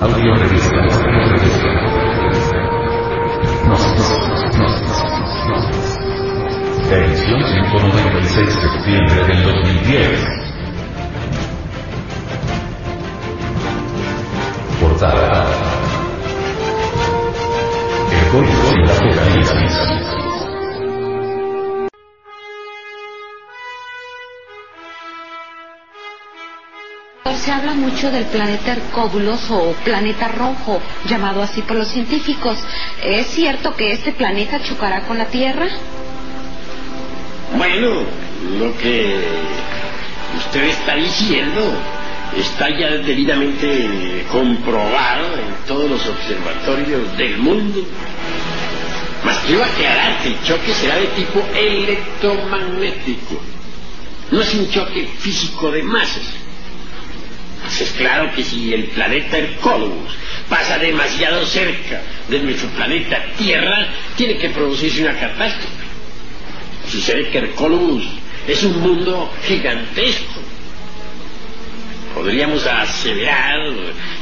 Audio revista. Edición 196 de septiembre del 2010. Se habla mucho del planeta Hercóbulos o planeta rojo, llamado así por los científicos. ¿Es cierto que este planeta chocará con la Tierra? Bueno, lo que usted está diciendo está ya debidamente comprobado en todos los observatorios del mundo. Mas quiero aclarar que el choque será de tipo electromagnético. No es un choque físico de masas. Es claro que si el planeta Hercólogos pasa demasiado cerca de nuestro planeta Tierra, tiene que producirse una catástrofe. Sucede que Hercólogos es un mundo gigantesco. Podríamos aseverar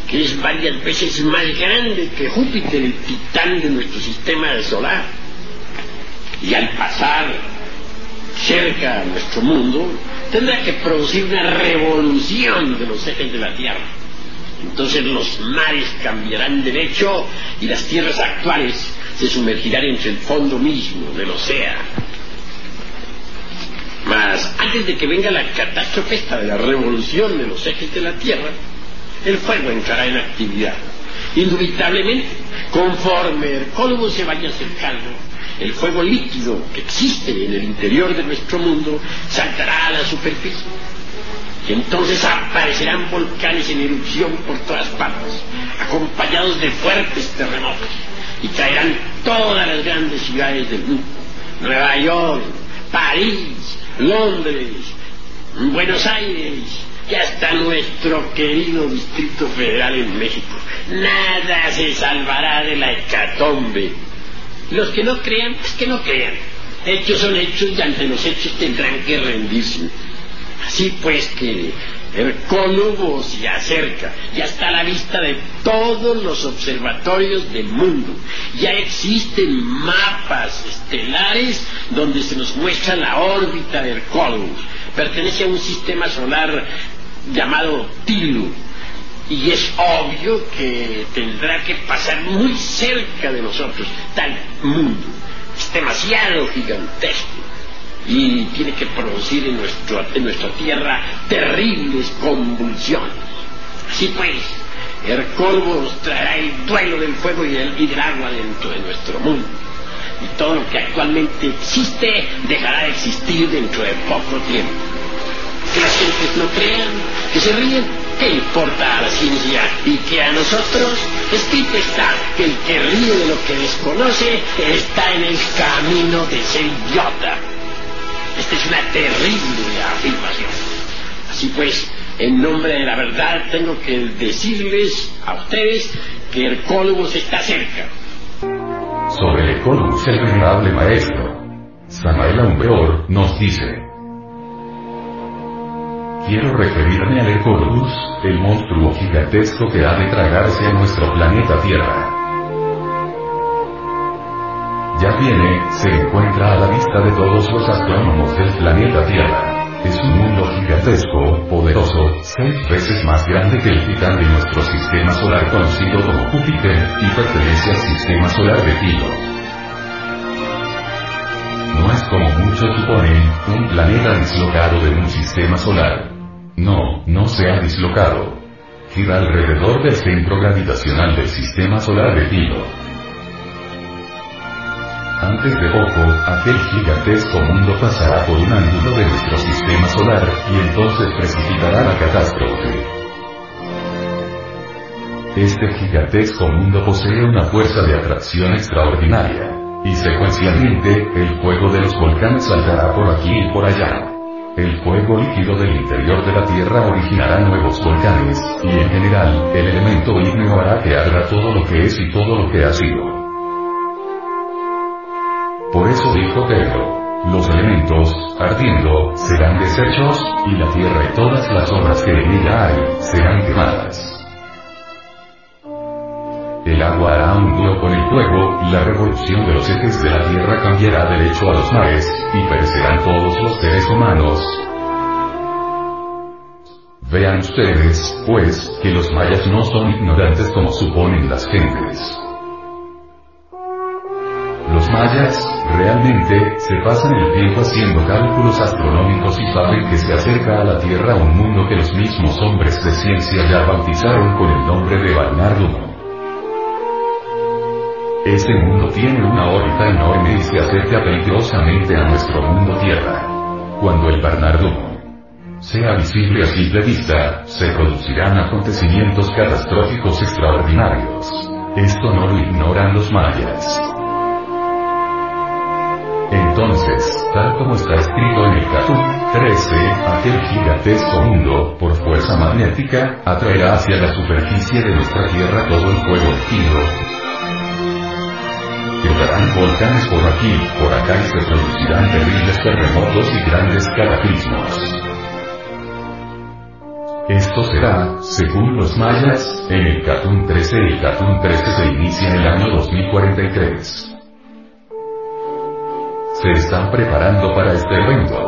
que es varias veces más grande que Júpiter, el titán de nuestro sistema solar. Y al pasar cerca a nuestro mundo, tendrá que producir una revolución de los ejes de la Tierra. Entonces los mares cambiarán de hecho y las tierras actuales se sumergirán entre el fondo mismo del océano. Mas antes de que venga la catástrofe esta de la revolución de los ejes de la Tierra, el fuego entrará en actividad. Indubitablemente, conforme el Cólogos se vaya acercando, el fuego líquido que existe en el interior de nuestro mundo saltará superficie. Y entonces aparecerán volcanes en erupción por todas partes, acompañados de fuertes terremotos, y traerán todas las grandes ciudades del mundo. Nueva York, París, Londres, Buenos Aires, y hasta nuestro querido Distrito Federal en México. Nada se salvará de la hecatombe. Los que no crean, pues que no crean. Hechos son hechos y ante los hechos tendrán que rendirse. Así pues que Hercólogo se acerca, ya está a la vista de todos los observatorios del mundo. Ya existen mapas estelares donde se nos muestra la órbita de Hercólogo. Pertenece a un sistema solar llamado Tilu. Y es obvio que tendrá que pasar muy cerca de nosotros, tal mundo. Es demasiado gigantesco y tiene que producir en, nuestro, en nuestra tierra terribles convulsiones. Así pues, Hercólogos traerá el duelo del fuego y del, y del agua dentro de nuestro mundo. Y todo lo que actualmente existe dejará de existir dentro de poco tiempo. Que las gentes no crean, que se ríen, ¿qué importa a la ciencia? Y que a nosotros, escrito está que el que ríe de lo que desconoce está en el camino de ser idiota. Esta es una terrible afirmación. Así pues, en nombre de la verdad tengo que decirles a ustedes que Hercólogos está cerca. Sobre Hercólogos el venerable maestro. Samael Aumbeor nos dice. Quiero referirme al Hercólogos, el monstruo gigantesco que ha de tragarse a nuestro planeta Tierra. Ya viene, se encuentra a la vista de todos los astrónomos del planeta Tierra. Es un mundo gigantesco, poderoso, seis veces más grande que el titán de nuestro sistema solar conocido como Júpiter, y pertenece al sistema solar de Tilo. No es como muchos suponen, un planeta dislocado de un sistema solar. No, no se ha dislocado. Gira alrededor del centro gravitacional del sistema solar de Tilo. Antes de poco, aquel gigantesco mundo pasará por un ángulo de nuestro sistema solar, y entonces precipitará la catástrofe. Este gigantesco mundo posee una fuerza de atracción extraordinaria. Y secuencialmente, el fuego de los volcanes saltará por aquí y por allá. El fuego líquido del interior de la Tierra originará nuevos volcanes, y en general, el elemento ígneo hará que arda todo lo que es y todo lo que ha sido. Por eso dijo Pedro. Los elementos, ardiendo, serán deshechos, y la tierra y todas las obras que en ella hay, serán quemadas. El agua hará un con el fuego, la revolución de los ejes de la Tierra cambiará derecho a los mares, y perecerán todos los seres humanos. Vean ustedes, pues, que los mayas no son ignorantes como suponen las gentes. Los mayas, realmente, se pasan el tiempo haciendo cálculos astronómicos y saben que se acerca a la Tierra un mundo que los mismos hombres de ciencia ya bautizaron con el nombre de Barnardum. Ese mundo tiene una órbita enorme y se acerca peligrosamente a nuestro mundo Tierra. Cuando el Barnardum sea visible a simple vista, se producirán acontecimientos catastróficos extraordinarios. Esto no lo ignoran los mayas. Entonces, tal como está escrito en el Catú 13, aquel gigantesco mundo, por fuerza magnética, atraerá hacia la superficie de nuestra Tierra todo el fuego líquido. Quedarán volcanes por aquí, por acá y se producirán terribles terremotos y grandes cataclismos. Esto será, según los mayas, en el Catún 13. El Catún 13 se inicia en el año 2043 se están preparando para este evento.